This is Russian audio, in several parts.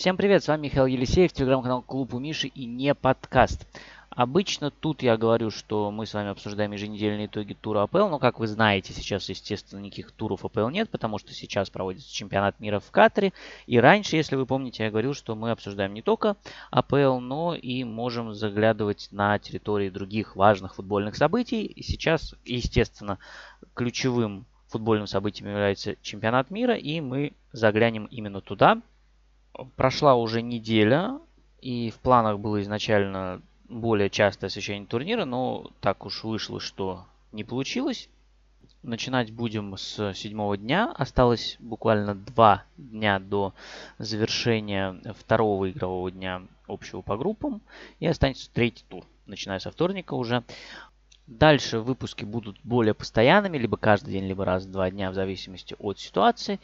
Всем привет, с вами Михаил Елисеев, телеграм-канал Клуб у Миши и не подкаст. Обычно тут я говорю, что мы с вами обсуждаем еженедельные итоги тура АПЛ, но как вы знаете, сейчас, естественно, никаких туров АПЛ нет, потому что сейчас проводится чемпионат мира в Катаре. И раньше, если вы помните, я говорил, что мы обсуждаем не только АПЛ, но и можем заглядывать на территории других важных футбольных событий. И сейчас, естественно, ключевым футбольным событием является чемпионат мира, и мы заглянем именно туда прошла уже неделя, и в планах было изначально более частое освещение турнира, но так уж вышло, что не получилось. Начинать будем с седьмого дня. Осталось буквально два дня до завершения второго игрового дня общего по группам. И останется третий тур, начиная со вторника уже. Дальше выпуски будут более постоянными, либо каждый день, либо раз в два дня, в зависимости от ситуации.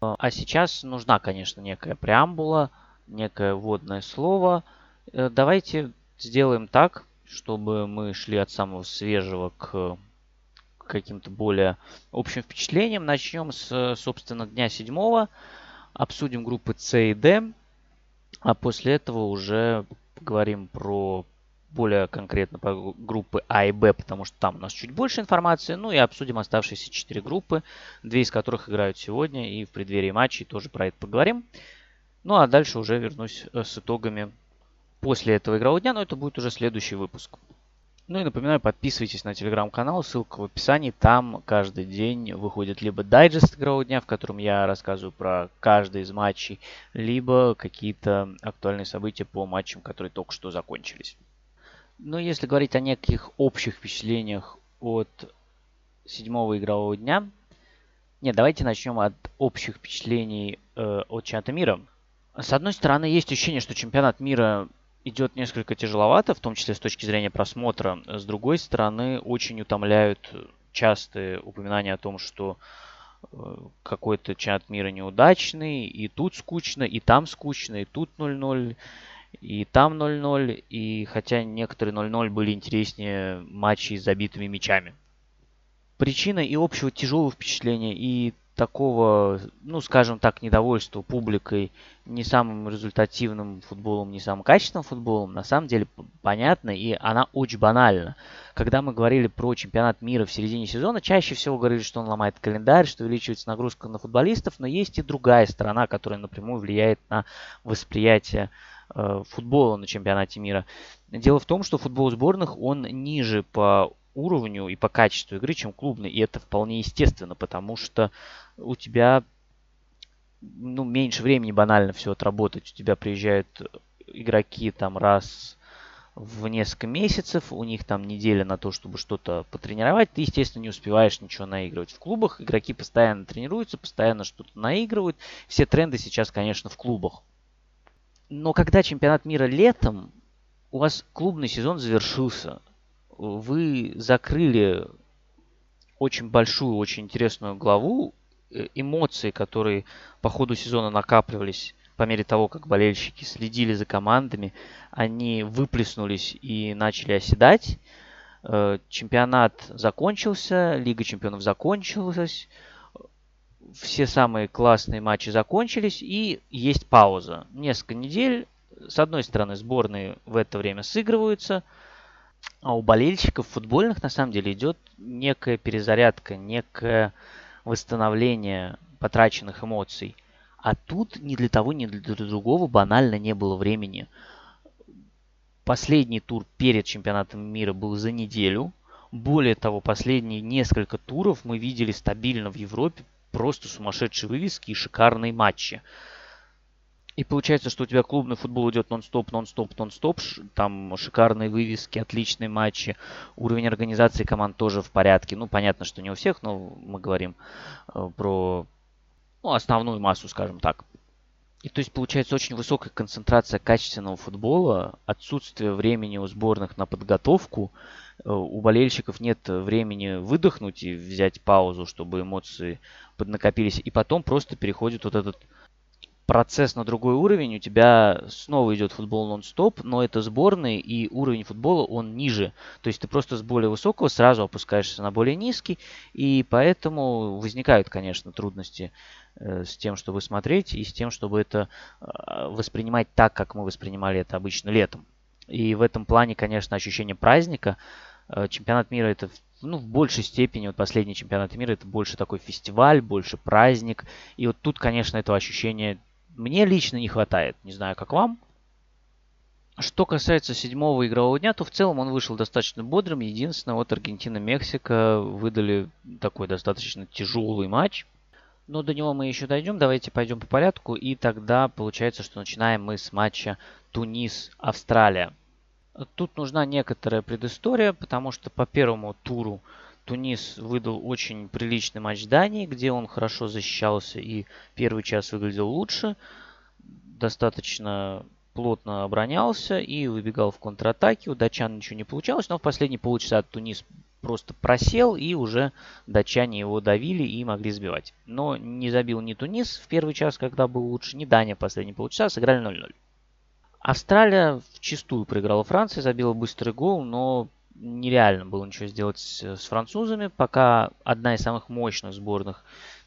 А сейчас нужна, конечно, некая преамбула, некое вводное слово. Э, давайте сделаем так, чтобы мы шли от самого свежего к каким-то более общим впечатлениям. Начнем с, собственно, дня седьмого. Обсудим группы С и Д. А после этого уже поговорим про более конкретно про группы А и Б, потому что там у нас чуть больше информации. Ну и обсудим оставшиеся четыре группы, две из которых играют сегодня и в преддверии матчей тоже про это поговорим. Ну а дальше уже вернусь э, с итогами после этого игрового дня, но это будет уже следующий выпуск. Ну и напоминаю, подписывайтесь на телеграм-канал, ссылка в описании. Там каждый день выходит либо дайджест игрового дня, в котором я рассказываю про каждый из матчей, либо какие-то актуальные события по матчам, которые только что закончились. Ну, если говорить о неких общих впечатлениях от седьмого игрового дня, нет, давайте начнем от общих впечатлений э, от чемпионата мира. С одной стороны, есть ощущение, что чемпионат мира идет несколько тяжеловато, в том числе с точки зрения просмотра. С другой стороны, очень утомляют частые упоминания о том, что э, какой-то чемпионат мира неудачный, и тут скучно, и там скучно, и тут 0-0. И там 0-0, и хотя некоторые 0-0 были интереснее матчей с забитыми мячами. Причина и общего тяжелого впечатления, и такого, ну, скажем так, недовольства публикой не самым результативным футболом, не самым качественным футболом, на самом деле понятна, и она очень банальна. Когда мы говорили про чемпионат мира в середине сезона, чаще всего говорили, что он ломает календарь, что увеличивается нагрузка на футболистов, но есть и другая сторона, которая напрямую влияет на восприятие футбола на чемпионате мира. Дело в том, что футбол сборных, он ниже по уровню и по качеству игры, чем клубный. И это вполне естественно, потому что у тебя ну, меньше времени банально все отработать. У тебя приезжают игроки там раз в несколько месяцев, у них там неделя на то, чтобы что-то потренировать, ты, естественно, не успеваешь ничего наигрывать. В клубах игроки постоянно тренируются, постоянно что-то наигрывают. Все тренды сейчас, конечно, в клубах. Но когда чемпионат мира летом, у вас клубный сезон завершился. Вы закрыли очень большую, очень интересную главу. Э, эмоции, которые по ходу сезона накапливались по мере того, как болельщики следили за командами, они выплеснулись и начали оседать. Э, чемпионат закончился, Лига чемпионов закончилась, все самые классные матчи закончились и есть пауза. Несколько недель. С одной стороны, сборные в это время сыгрываются, а у болельщиков футбольных на самом деле идет некая перезарядка, некое восстановление потраченных эмоций. А тут ни для того, ни для другого банально не было времени. Последний тур перед чемпионатом мира был за неделю. Более того, последние несколько туров мы видели стабильно в Европе просто сумасшедшие вывески и шикарные матчи. И получается, что у тебя клубный футбол идет нон-стоп, нон-стоп, нон-стоп. Там шикарные вывески, отличные матчи. Уровень организации команд тоже в порядке. Ну, понятно, что не у всех, но мы говорим э, про ну, основную массу, скажем так. И то есть получается очень высокая концентрация качественного футбола, отсутствие времени у сборных на подготовку, э, у болельщиков нет времени выдохнуть и взять паузу, чтобы эмоции поднакопились, и потом просто переходит вот этот процесс на другой уровень, у тебя снова идет футбол нон-стоп, но это сборный, и уровень футбола, он ниже. То есть ты просто с более высокого сразу опускаешься на более низкий, и поэтому возникают, конечно, трудности э, с тем, чтобы смотреть, и с тем, чтобы это э, воспринимать так, как мы воспринимали это обычно летом. И в этом плане, конечно, ощущение праздника. Э, чемпионат мира это ну, в большей степени, вот последний чемпионат мира, это больше такой фестиваль, больше праздник. И вот тут, конечно, этого ощущения мне лично не хватает. Не знаю, как вам. Что касается седьмого игрового дня, то в целом он вышел достаточно бодрым. Единственное, вот Аргентина-Мексика выдали такой достаточно тяжелый матч. Но до него мы еще дойдем. Давайте пойдем по порядку. И тогда получается, что начинаем мы с матча Тунис-Австралия. Тут нужна некоторая предыстория, потому что по первому туру Тунис выдал очень приличный матч Дании, где он хорошо защищался и первый час выглядел лучше. Достаточно плотно оборонялся и выбегал в контратаке. У датчан ничего не получалось, но в последние полчаса Тунис просто просел, и уже датчане его давили и могли сбивать. Но не забил ни Тунис в первый час, когда был лучше, ни Дания в последние полчаса, сыграли 0-0. Австралия в чистую проиграла Франции, забила быстрый гол, но нереально было ничего сделать с французами, пока одна из самых мощных сборных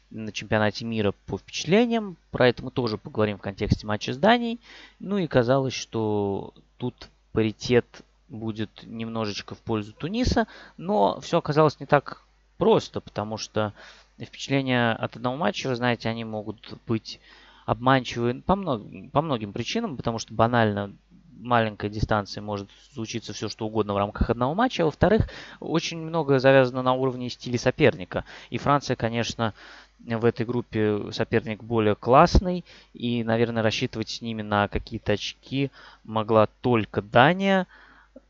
на чемпионате мира по впечатлениям. Про это мы тоже поговорим в контексте матча с Данией. Ну и казалось, что тут паритет будет немножечко в пользу Туниса, но все оказалось не так просто, потому что впечатления от одного матча, вы знаете, они могут быть обманчивые по, мног, по многим причинам, потому что банально маленькой дистанции может случиться все, что угодно в рамках одного матча. А во-вторых, очень много завязано на уровне стиля соперника. И Франция, конечно, в этой группе соперник более классный. И, наверное, рассчитывать с ними на какие-то очки могла только Дания.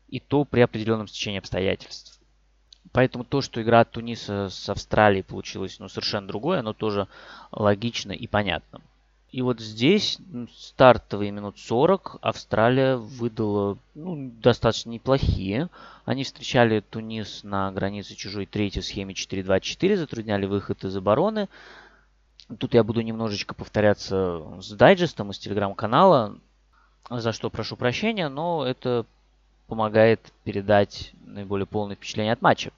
И то при определенном стечении обстоятельств. Поэтому то, что игра Туниса с Австралией получилась ну, совершенно другое, оно тоже логично и понятно. И вот здесь стартовые минут 40 Австралия выдала ну, достаточно неплохие. Они встречали Тунис на границе чужой третьей схеме 4-2-4, затрудняли выход из обороны. Тут я буду немножечко повторяться с дайджестом из телеграм-канала, за что прошу прощения, но это помогает передать наиболее полное впечатление от матча.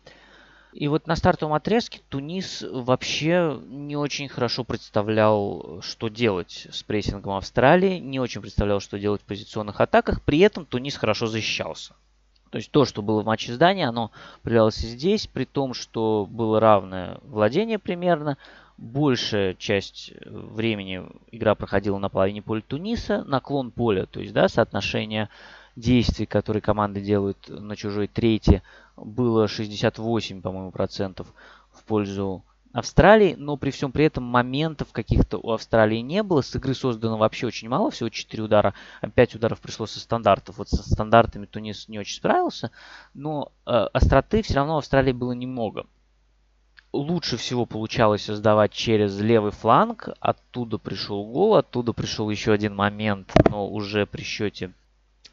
И вот на стартовом отрезке Тунис вообще не очень хорошо представлял, что делать с прессингом Австралии, не очень представлял, что делать в позиционных атаках. При этом Тунис хорошо защищался. То есть то, что было в матче с Данией, оно проявлялось и здесь, при том, что было равное владение примерно. Большая часть времени игра проходила на половине поля Туниса, наклон поля, то есть да, соотношение действий, которые команды делают на чужой трети, было 68, по-моему, процентов в пользу Австралии, но при всем при этом моментов каких-то у Австралии не было. С игры создано вообще очень мало, всего 4 удара, 5 ударов пришло со стандартов. Вот со стандартами Тунис не очень справился, но э, остроты все равно в Австралии было немного. Лучше всего получалось создавать через левый фланг, оттуда пришел гол, оттуда пришел еще один момент, но уже при счете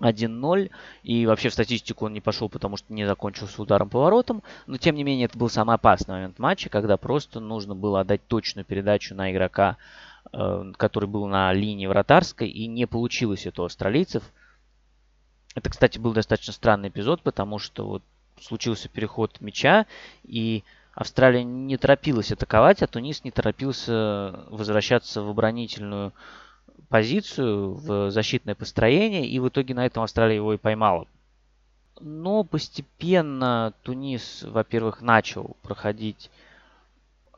1-0. И вообще в статистику он не пошел, потому что не закончился ударом поворотом. Но тем не менее это был самый опасный момент матча, когда просто нужно было отдать точную передачу на игрока, э, который был на линии вратарской. И не получилось это у австралийцев. Это, кстати, был достаточно странный эпизод, потому что вот случился переход мяча, и Австралия не торопилась атаковать, а Тунис не торопился возвращаться в оборонительную позицию, в защитное построение, и в итоге на этом Австралия его и поймала. Но постепенно Тунис, во-первых, начал проходить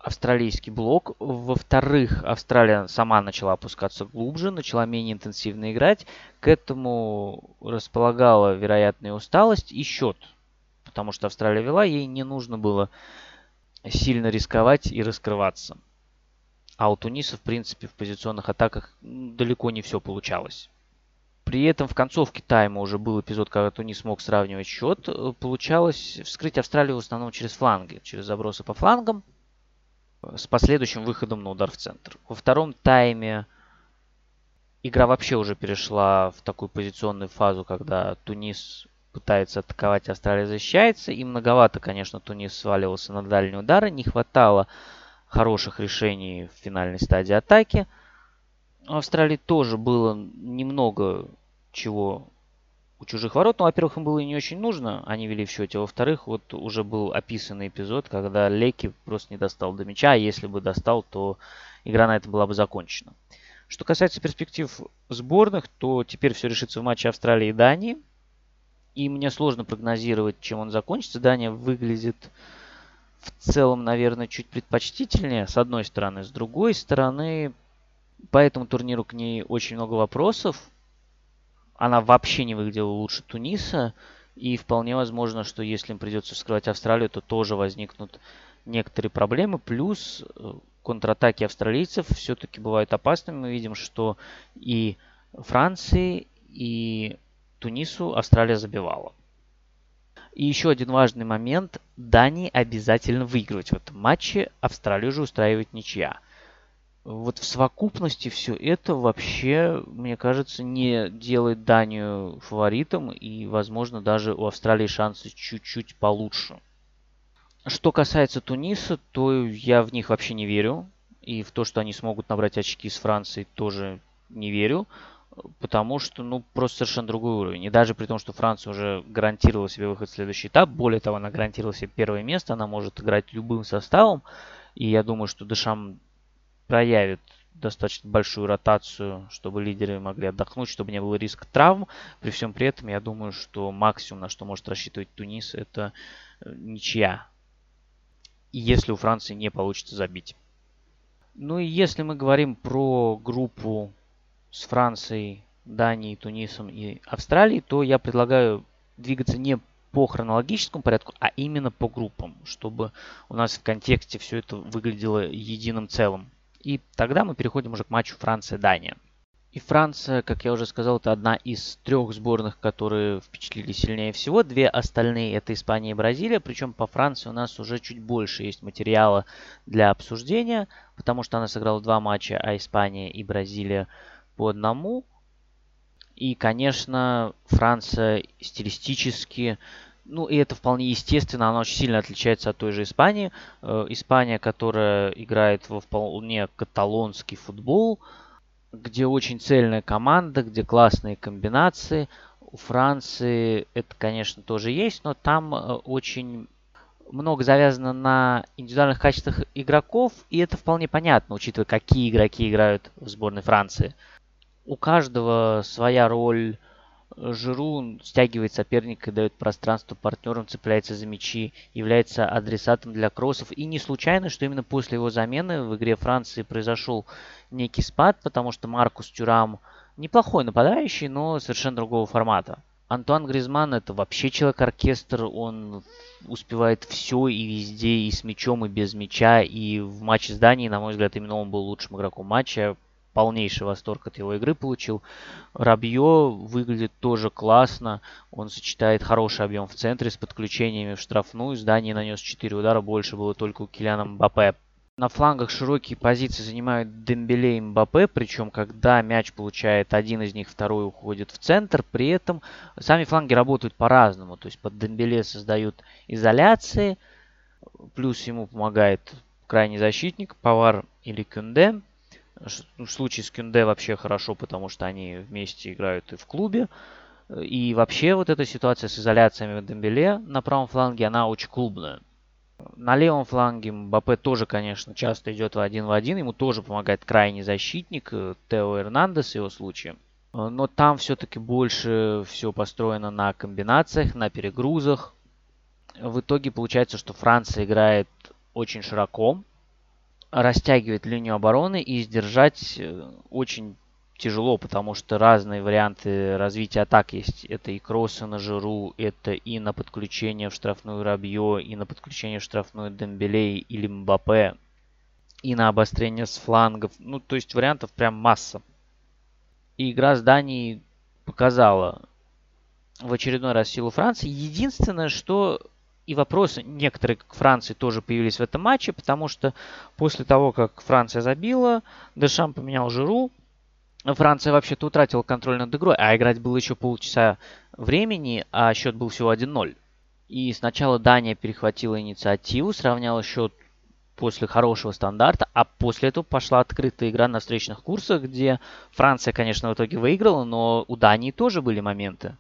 австралийский блок. Во-вторых, Австралия сама начала опускаться глубже, начала менее интенсивно играть. К этому располагала вероятная усталость и счет. Потому что Австралия вела, ей не нужно было сильно рисковать и раскрываться. А у Туниса, в принципе, в позиционных атаках далеко не все получалось. При этом в концовке тайма уже был эпизод, когда Тунис смог сравнивать счет. Получалось вскрыть Австралию в основном через фланги, через забросы по флангам с последующим выходом на удар в центр. Во втором тайме игра вообще уже перешла в такую позиционную фазу, когда Тунис пытается атаковать, Австралия защищается. И многовато, конечно, Тунис сваливался на дальние удары. Не хватало хороших решений в финальной стадии атаки. У Австралии тоже было немного чего у чужих ворот. Ну, во-первых, им было не очень нужно, они вели в счете. Во-вторых, вот уже был описанный эпизод, когда Леки просто не достал до мяча, а если бы достал, то игра на этом была бы закончена. Что касается перспектив сборных, то теперь все решится в матче Австралии и Дании. И мне сложно прогнозировать, чем он закончится. Дания выглядит в целом, наверное, чуть предпочтительнее, с одной стороны. С другой стороны, по этому турниру к ней очень много вопросов. Она вообще не выглядела лучше Туниса. И вполне возможно, что если им придется вскрывать Австралию, то тоже возникнут некоторые проблемы. Плюс э, контратаки австралийцев все-таки бывают опасными. Мы видим, что и Франции, и Тунису Австралия забивала. И еще один важный момент. Дании обязательно выигрывать в этом матче. Австралию же устраивает ничья. Вот в совокупности все это вообще, мне кажется, не делает Данию фаворитом. И, возможно, даже у Австралии шансы чуть-чуть получше. Что касается Туниса, то я в них вообще не верю. И в то, что они смогут набрать очки с Францией, тоже не верю. Потому что, ну, просто совершенно другой уровень. И даже при том, что Франция уже гарантировала себе выход в следующий этап, более того, она гарантировала себе первое место, она может играть любым составом. И я думаю, что Дешам проявит достаточно большую ротацию, чтобы лидеры могли отдохнуть, чтобы не было риска травм. При всем при этом, я думаю, что максимум, на что может рассчитывать Тунис, это э, ничья если у Франции не получится забить. Ну и если мы говорим про группу с Францией, Данией, Тунисом и Австралией, то я предлагаю двигаться не по хронологическому порядку, а именно по группам, чтобы у нас в контексте все это выглядело единым целым. И тогда мы переходим уже к матчу Франция-Дания. И Франция, как я уже сказал, это одна из трех сборных, которые впечатлили сильнее всего. Две остальные это Испания и Бразилия. Причем по Франции у нас уже чуть больше есть материала для обсуждения, потому что она сыграла два матча, а Испания и Бразилия по одному. И, конечно, Франция стилистически, ну и это вполне естественно, она очень сильно отличается от той же Испании. Э, Испания, которая играет во вполне каталонский футбол – где очень цельная команда, где классные комбинации. У Франции это, конечно, тоже есть, но там э, очень много завязано на индивидуальных качествах игроков, и это вполне понятно, учитывая, какие игроки играют в сборной Франции. У каждого своя роль, Жиру стягивает соперника, дает пространство партнерам, цепляется за мячи, является адресатом для кроссов. И не случайно, что именно после его замены в игре Франции произошел некий спад, потому что Маркус Тюрам неплохой нападающий, но совершенно другого формата. Антуан Гризман это вообще человек-оркестр, он успевает все и везде, и с мячом, и без мяча, и в матче с Данией, на мой взгляд, именно он был лучшим игроком матча полнейший восторг от его игры получил. Рабье выглядит тоже классно. Он сочетает хороший объем в центре с подключениями в штрафную. Здание нанес 4 удара, больше было только у Киляна Мбаппе. На флангах широкие позиции занимают Дембеле и Мбаппе, причем когда мяч получает один из них, второй уходит в центр. При этом сами фланги работают по-разному. То есть под Дембеле создают изоляции, плюс ему помогает крайний защитник, Павар или Кюнде. В случае с Кюнде вообще хорошо, потому что они вместе играют и в клубе. И вообще вот эта ситуация с изоляциями в Дембеле на правом фланге, она очень клубная. На левом фланге Мбаппе тоже, конечно, часто идет в один в один. Ему тоже помогает крайний защитник э, Тео Эрнандес в его случае. Но там все-таки больше все построено на комбинациях, на перегрузах. В итоге получается, что Франция играет очень широко, растягивает линию обороны и сдержать э, очень тяжело, потому что разные варианты развития атак есть. Это и кроссы на жиру, это и на подключение в штрафную Рабье, и на подключение в штрафную Дембелей или Мбаппе, и на обострение с флангов. Ну, то есть вариантов прям масса. И игра с Данией показала в очередной раз силу Франции. Единственное, что и вопросы некоторые к Франции тоже появились в этом матче, потому что после того, как Франция забила, Дешам поменял Жиру, Франция вообще-то утратила контроль над игрой, а играть было еще полчаса времени, а счет был всего 1-0. И сначала Дания перехватила инициативу, сравняла счет после хорошего стандарта, а после этого пошла открытая игра на встречных курсах, где Франция, конечно, в итоге выиграла, но у Дании тоже были моменты.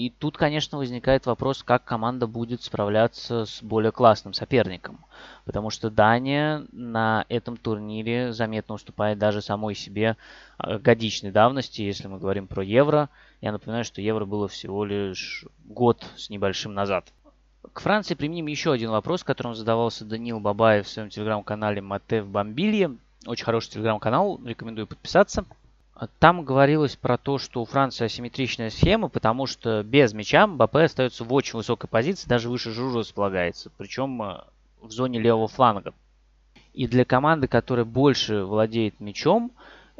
И тут, конечно, возникает вопрос, как команда будет справляться с более классным соперником. Потому что Дания на этом турнире заметно уступает даже самой себе э, годичной давности, если мы говорим про Евро. Я напоминаю, что Евро было всего лишь год с небольшим назад. К Франции применим еще один вопрос, которым задавался Данил Бабаев в своем телеграм-канале Мате в Бомбилье. Очень хороший телеграм-канал, рекомендую подписаться. Там говорилось про то, что у Франции асимметричная схема, потому что без мяча Мбаппе остается в очень высокой позиции, даже выше Жужу располагается, причем э, в зоне левого фланга. И для команды, которая больше владеет мячом,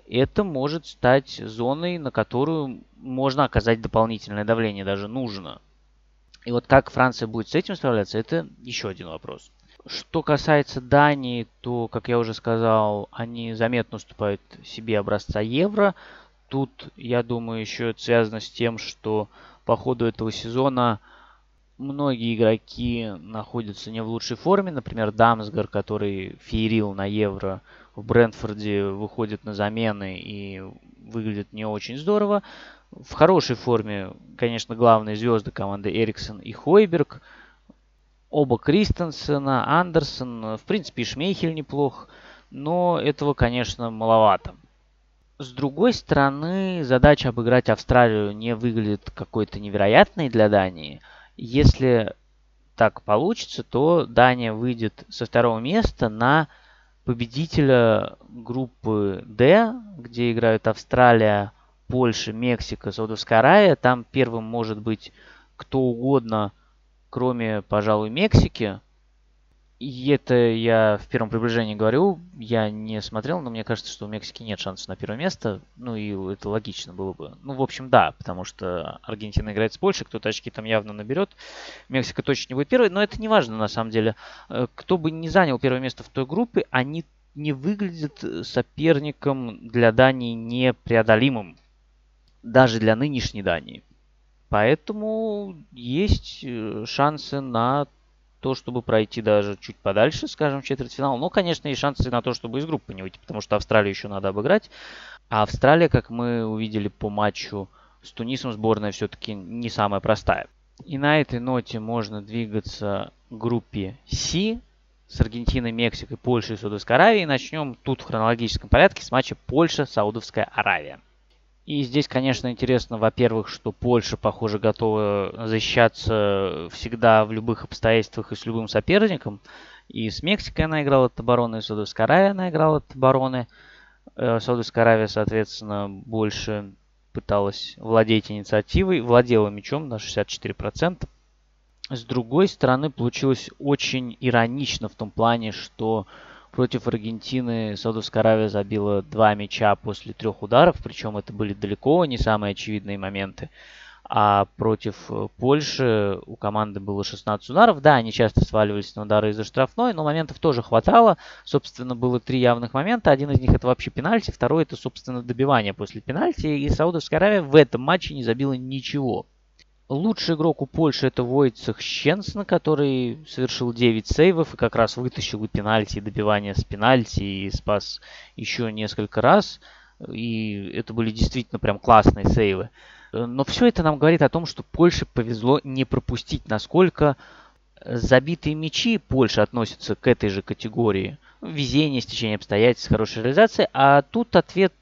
это может стать зоной, на которую можно оказать дополнительное давление, даже нужно. И вот как Франция будет с этим справляться, это еще один вопрос. Что касается Дании, то, как я уже сказал, они заметно уступают себе образца евро. Тут, я думаю, еще это связано с тем, что по ходу этого сезона многие игроки находятся не в лучшей форме. Например, Дамсгар, который феерил на евро в Брентфорде, выходит на замены и выглядит не очень здорово. В хорошей форме, конечно, главные звезды команды Эриксон и Хойберг – Оба Кристенсена, Андерсон, в принципе, и Шмейхель неплох, но этого, конечно, маловато. С другой стороны, задача обыграть Австралию не выглядит какой-то невероятной для Дании. Если так получится, то Дания выйдет со второго места на победителя группы D, где играют Австралия, Польша, Мексика, Саудовская Аравия. Там первым может быть кто угодно, кроме, пожалуй, Мексики. И это я в первом приближении говорю, я не смотрел, но мне кажется, что у Мексики нет шансов на первое место. Ну и это логично было бы. Ну, в общем, да, потому что Аргентина играет с Польшей, кто-то очки там явно наберет. Мексика точно не будет первой, но это не важно на самом деле. Э, кто бы не занял первое место в той группе, они не выглядят соперником для Дании непреодолимым. Даже для нынешней Дании. Поэтому есть э, шансы на то, чтобы пройти даже чуть подальше, скажем, в четвертьфинал. Но, конечно, и шансы на то, чтобы из группы не выйти, потому что Австралию еще надо обыграть. А Австралия, как мы увидели по матчу с Тунисом, сборная все-таки не самая простая. И на этой ноте можно двигаться к группе С с Аргентиной, Мексикой, Польшей и Саудовской Аравией. Начнем тут в хронологическом порядке с матча Польша-Саудовская Аравия. И здесь, конечно, интересно, во-первых, что Польша, похоже, готова защищаться всегда в любых обстоятельствах и с любым соперником. И с Мексикой она играла от обороны, и с Саудовской Аравией она играла от обороны. Э, Саудовская Аравия, соответственно, больше пыталась владеть инициативой, владела мячом на 64%. С другой стороны, получилось очень иронично в том плане, что Против Аргентины Саудовская Аравия забила два мяча после трех ударов, причем это были далеко не самые очевидные моменты. А против э, Польши у команды было 16 ударов. Да, они часто сваливались на удары из-за штрафной, но моментов тоже хватало. Собственно, было три явных момента. Один из них это вообще пенальти, второй это, собственно, добивание после пенальти. И Саудовская Аравия в этом матче не забила ничего. Лучший игрок у Польши это Войцех Щенсен, который совершил 9 сейвов и как раз вытащил и пенальти, и добивание с пенальти, и спас еще несколько раз. И это были действительно прям классные сейвы. Но все это нам говорит о том, что Польше повезло не пропустить, насколько забитые мячи Польши относятся к этой же категории. Везение, стечение обстоятельств, хорошая реализация. А тут ответ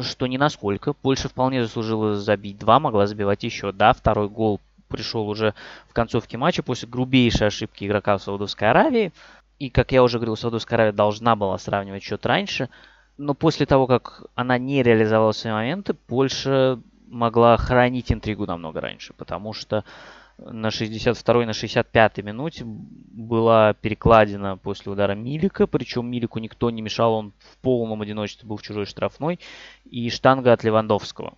что не насколько. Польша вполне заслужила забить два, могла забивать еще. Да, второй гол пришел уже в концовке матча после грубейшей ошибки игрока в Саудовской Аравии. И, как я уже говорил, Саудовская Аравия должна была сравнивать счет раньше. Но после того, как она не реализовала свои моменты, Польша могла хранить интригу намного раньше. Потому что на 62-й, на 65-й минуте была перекладина после удара Милика, причем Милику никто не мешал, он в полном одиночестве был в чужой штрафной, и штанга от Левандовского.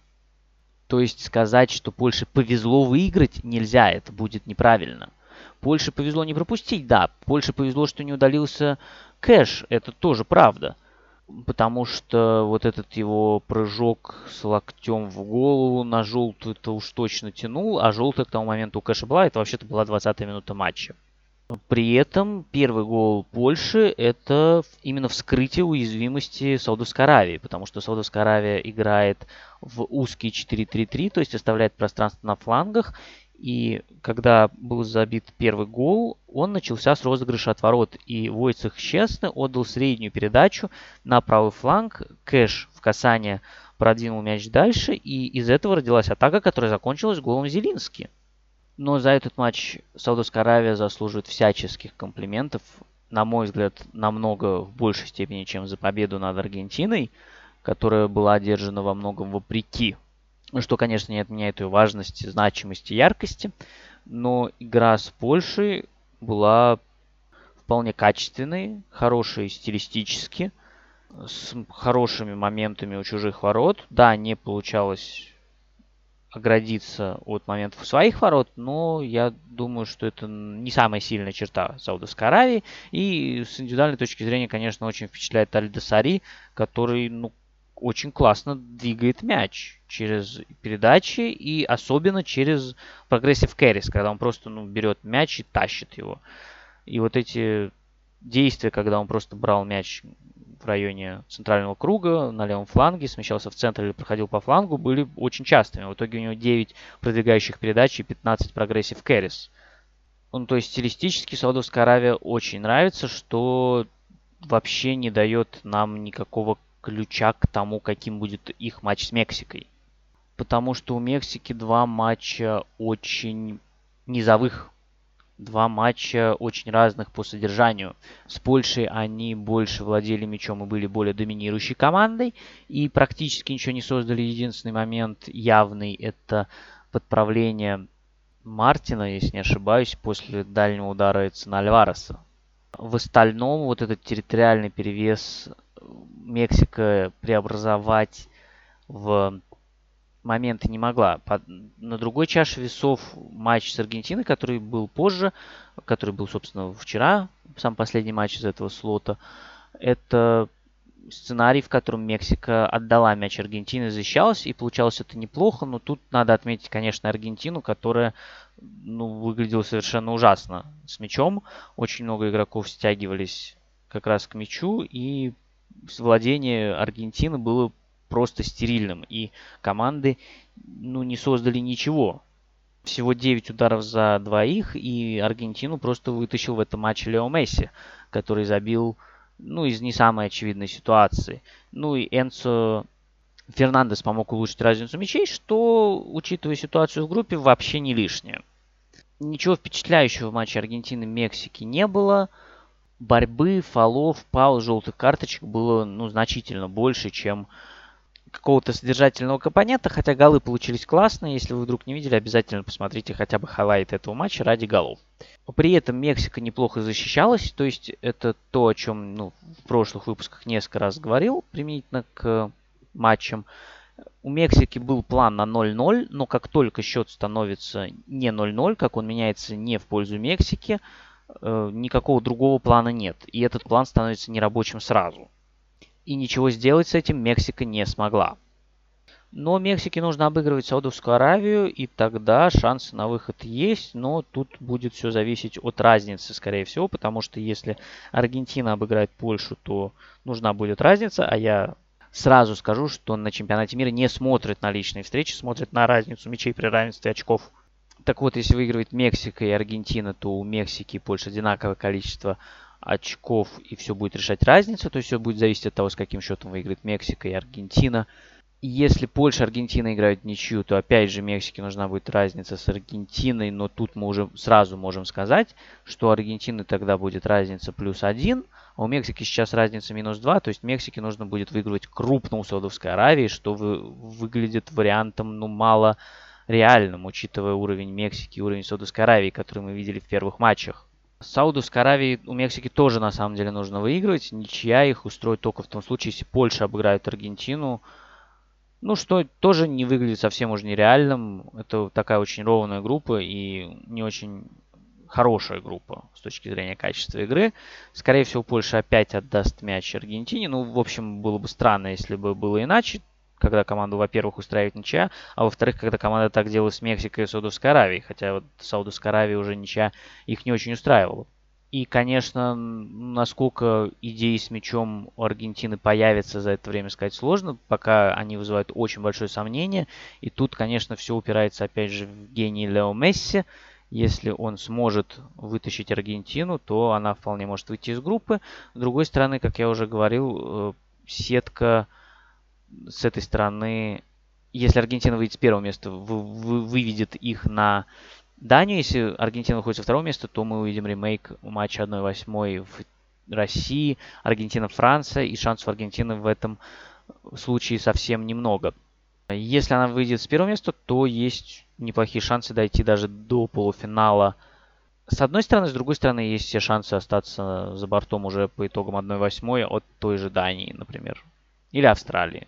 То есть сказать, что Польше повезло выиграть, нельзя, это будет неправильно. Польше повезло не пропустить, да. Польше повезло, что не удалился кэш, это тоже правда потому что вот этот его прыжок с локтем в голову на желтую это уж точно тянул, а желтая к тому моменту у Кэша была, это вообще-то была 20 минута матча. При этом первый гол Польши – это именно вскрытие уязвимости Саудовской Аравии, потому что Саудовская Аравия играет в узкий 4-3-3, то есть оставляет пространство на флангах, и когда был забит первый гол, он начался с розыгрыша от ворот. И Войцех Честный отдал среднюю передачу на правый фланг. Кэш в касание продвинул мяч дальше. И из этого родилась атака, которая закончилась голом Зелински. Но за этот матч Саудовская Аравия заслуживает всяческих комплиментов. На мой взгляд, намного в большей степени, чем за победу над Аргентиной, которая была одержана во многом вопреки что, конечно, не отменяет ее важности, значимости, яркости. Но игра с Польшей была вполне качественной, хорошей стилистически, с хорошими моментами у чужих ворот. Да, не получалось оградиться от моментов своих ворот, но я думаю, что это не самая сильная черта Саудовской Аравии. И с индивидуальной точки зрения, конечно, очень впечатляет Аль Досари, который, ну, очень классно двигает мяч через передачи и особенно через progressive carries, когда он просто ну, берет мяч и тащит его. И вот эти действия, когда он просто брал мяч в районе центрального круга на левом фланге, смещался в центр или проходил по флангу, были очень частыми. В итоге у него 9 продвигающих передач и 15 progressive carries. Ну, то есть стилистически Саудовская Аравия очень нравится, что вообще не дает нам никакого ключа к тому, каким будет их матч с Мексикой. Потому что у Мексики два матча очень низовых. Два матча очень разных по содержанию. С Польшей они больше владели мячом и были более доминирующей командой. И практически ничего не создали. Единственный момент явный это подправление Мартина, если не ошибаюсь, после дальнего удара Эдсона Альвареса. В остальном вот этот территориальный перевес Мексика преобразовать в моменты не могла. На другой чаше весов матч с Аргентиной, который был позже, который был, собственно, вчера, сам последний матч из этого слота, это сценарий, в котором Мексика отдала мяч Аргентине, защищалась, и получалось это неплохо, но тут надо отметить, конечно, Аргентину, которая ну, выглядела совершенно ужасно с мячом. Очень много игроков стягивались как раз к мячу, и владение Аргентины было просто стерильным. И команды ну, не создали ничего. Всего 9 ударов за двоих, и Аргентину просто вытащил в этом матче Лео Месси, который забил ну, из не самой очевидной ситуации. Ну и Энцо Фернандес помог улучшить разницу мячей, что, учитывая ситуацию в группе, вообще не лишнее. Ничего впечатляющего в матче Аргентины-Мексики не было борьбы, фолов, пауз, желтых карточек было ну, значительно больше, чем какого-то содержательного компонента, хотя голы получились классные. Если вы вдруг не видели, обязательно посмотрите хотя бы хайлайт этого матча ради голов. При этом Мексика неплохо защищалась, то есть это то, о чем ну, в прошлых выпусках несколько раз говорил, применительно к матчам. У Мексики был план на 0-0, но как только счет становится не 0-0, как он меняется не в пользу Мексики, никакого другого плана нет. И этот план становится нерабочим сразу. И ничего сделать с этим Мексика не смогла. Но Мексике нужно обыгрывать Саудовскую Аравию, и тогда шансы на выход есть, но тут будет все зависеть от разницы, скорее всего, потому что если Аргентина обыграет Польшу, то нужна будет разница, а я сразу скажу, что на чемпионате мира не смотрят на личные встречи, смотрят на разницу мячей при равенстве очков так вот, если выигрывает Мексика и Аргентина, то у Мексики и Польши одинаковое количество очков, и все будет решать разницу. То есть все будет зависеть от того, с каким счетом выиграет Мексика и Аргентина. И если Польша и Аргентина играют ничью, то опять же Мексике нужна будет разница с Аргентиной. Но тут мы уже сразу можем сказать, что у Аргентины тогда будет разница плюс один, а у Мексики сейчас разница минус два. То есть Мексике нужно будет выигрывать крупно у Саудовской Аравии, что вы, выглядит вариантом ну мало реальным, учитывая уровень Мексики уровень Саудовской Аравии, который мы видели в первых матчах. Саудовской Аравии у Мексики тоже на самом деле нужно выигрывать. Ничья их устроит только в том случае, если Польша обыграет Аргентину. Ну, что тоже не выглядит совсем уже нереальным. Это такая очень ровная группа и не очень хорошая группа с точки зрения качества игры. Скорее всего, Польша опять отдаст мяч Аргентине. Ну, в общем, было бы странно, если бы было иначе когда команду, во-первых, устраивает ничья, а во-вторых, когда команда так делала с Мексикой и Саудовской Аравией, хотя вот Саудовская Аравия уже ничья их не очень устраивала. И, конечно, насколько идеи с мячом у Аргентины появятся за это время сказать сложно, пока они вызывают очень большое сомнение. И тут, конечно, все упирается опять же в гений Лео Месси. Если он сможет вытащить Аргентину, то она вполне может выйти из группы. С другой стороны, как я уже говорил, э, сетка с этой стороны, если Аргентина выйдет с первого места, выведет их на Данию. Если Аргентина выходит со второго места, то мы увидим ремейк матча 1-8 в России, Аргентина-Франция, и шансов Аргентины в этом случае совсем немного. Если она выйдет с первого места, то есть неплохие шансы дойти даже до полуфинала. С одной стороны, с другой стороны, есть все шансы остаться за бортом уже по итогам 1-8 от той же Дании, например. Или Австралии.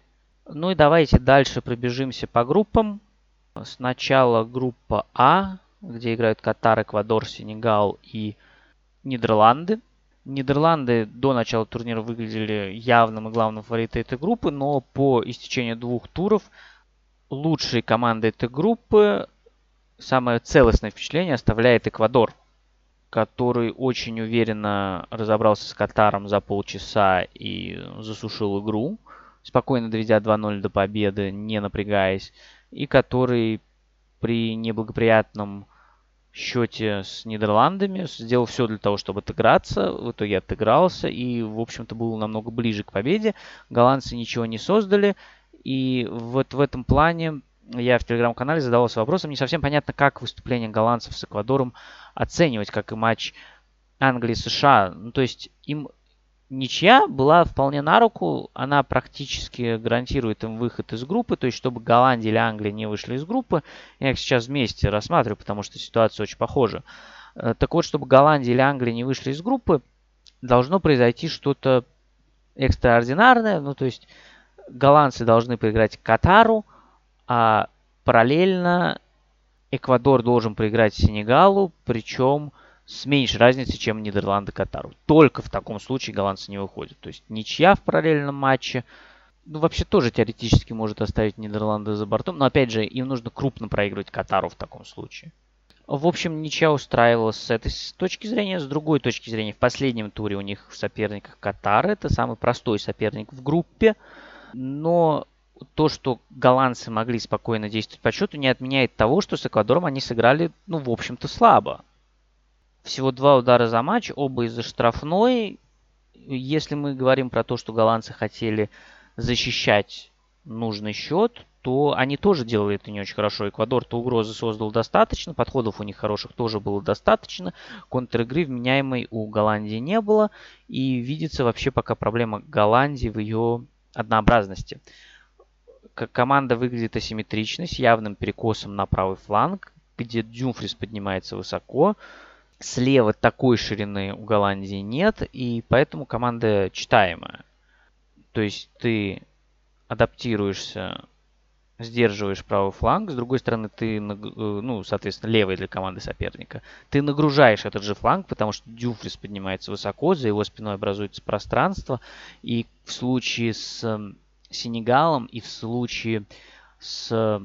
Ну и давайте дальше пробежимся по группам. Сначала группа А где играют Катар, Эквадор, Сенегал и Нидерланды. Нидерланды до начала турнира выглядели явным и главным фаворитом этой группы, но по истечению двух туров лучшей командой этой группы самое целостное впечатление оставляет Эквадор, который очень уверенно разобрался с Катаром за полчаса и засушил игру, спокойно доведя 2-0 до победы, не напрягаясь, и который при неблагоприятном счете с Нидерландами, сделал все для того, чтобы отыграться, в итоге отыгрался и, в общем-то, был намного ближе к победе. Голландцы ничего не создали, и вот в этом плане я в телеграм-канале задавался вопросом, не совсем понятно, как выступление голландцев с Эквадором оценивать, как и матч Англии-США. Ну, то есть им ничья была вполне на руку. Она практически гарантирует им выход из группы. То есть, чтобы Голландия или Англия не вышли из группы. Я их сейчас вместе рассматриваю, потому что ситуация очень похожа. Э, так вот, чтобы Голландия или Англия не вышли из группы, должно произойти что-то экстраординарное. Ну, то есть, голландцы должны проиграть Катару, а параллельно Эквадор должен проиграть Сенегалу, причем с меньшей разницей, чем Нидерланды Катару. Только в таком случае голландцы не выходят. То есть ничья в параллельном матче, ну, вообще тоже теоретически может оставить Нидерланды за бортом. Но, опять же, им нужно крупно проигрывать Катару в таком случае. В общем, ничья устраивала с этой точки зрения. С другой точки зрения, в последнем туре у них в соперниках Катар. Это самый простой соперник в группе. Но то, что голландцы могли спокойно действовать по счету, не отменяет того, что с Эквадором они сыграли, ну, в общем-то, слабо. Всего два удара за матч, оба из-за штрафной. Если мы говорим про то, что голландцы хотели защищать нужный счет, то они тоже делали это не очень хорошо. Эквадор-то угрозы создал достаточно, подходов у них хороших тоже было достаточно, контр-игры вменяемой у Голландии не было, и видится вообще пока проблема Голландии в ее однообразности. Как команда выглядит асимметрично, с явным перекосом на правый фланг, где Дюмфрис поднимается высоко, Слева такой ширины у Голландии нет, и поэтому команда читаемая. То есть ты адаптируешься, сдерживаешь правый фланг, с другой стороны ты, э, ну, соответственно, левый для команды соперника. Ты нагружаешь этот же фланг, потому что Дюфрис поднимается высоко, за его спиной образуется пространство, и в случае с Сенегалом и в случае с